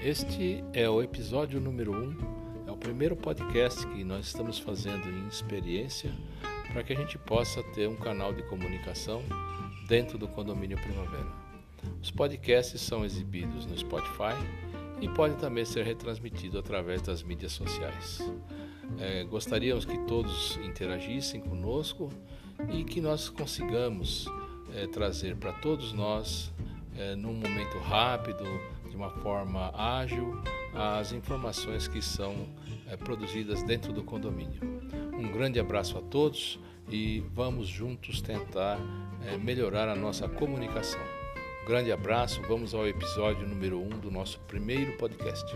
Este é o episódio número 1, um, é o primeiro podcast que nós estamos fazendo em experiência para que a gente possa ter um canal de comunicação dentro do condomínio Primavera. Os podcasts são exibidos no Spotify e podem também ser retransmitidos através das mídias sociais. É, gostaríamos que todos interagissem conosco e que nós consigamos é, trazer para todos nós, é, num momento rápido, de uma forma ágil, as informações que são é, produzidas dentro do condomínio. Um grande abraço a todos e vamos juntos tentar é, melhorar a nossa comunicação. Um grande abraço, vamos ao episódio número 1 um do nosso primeiro podcast.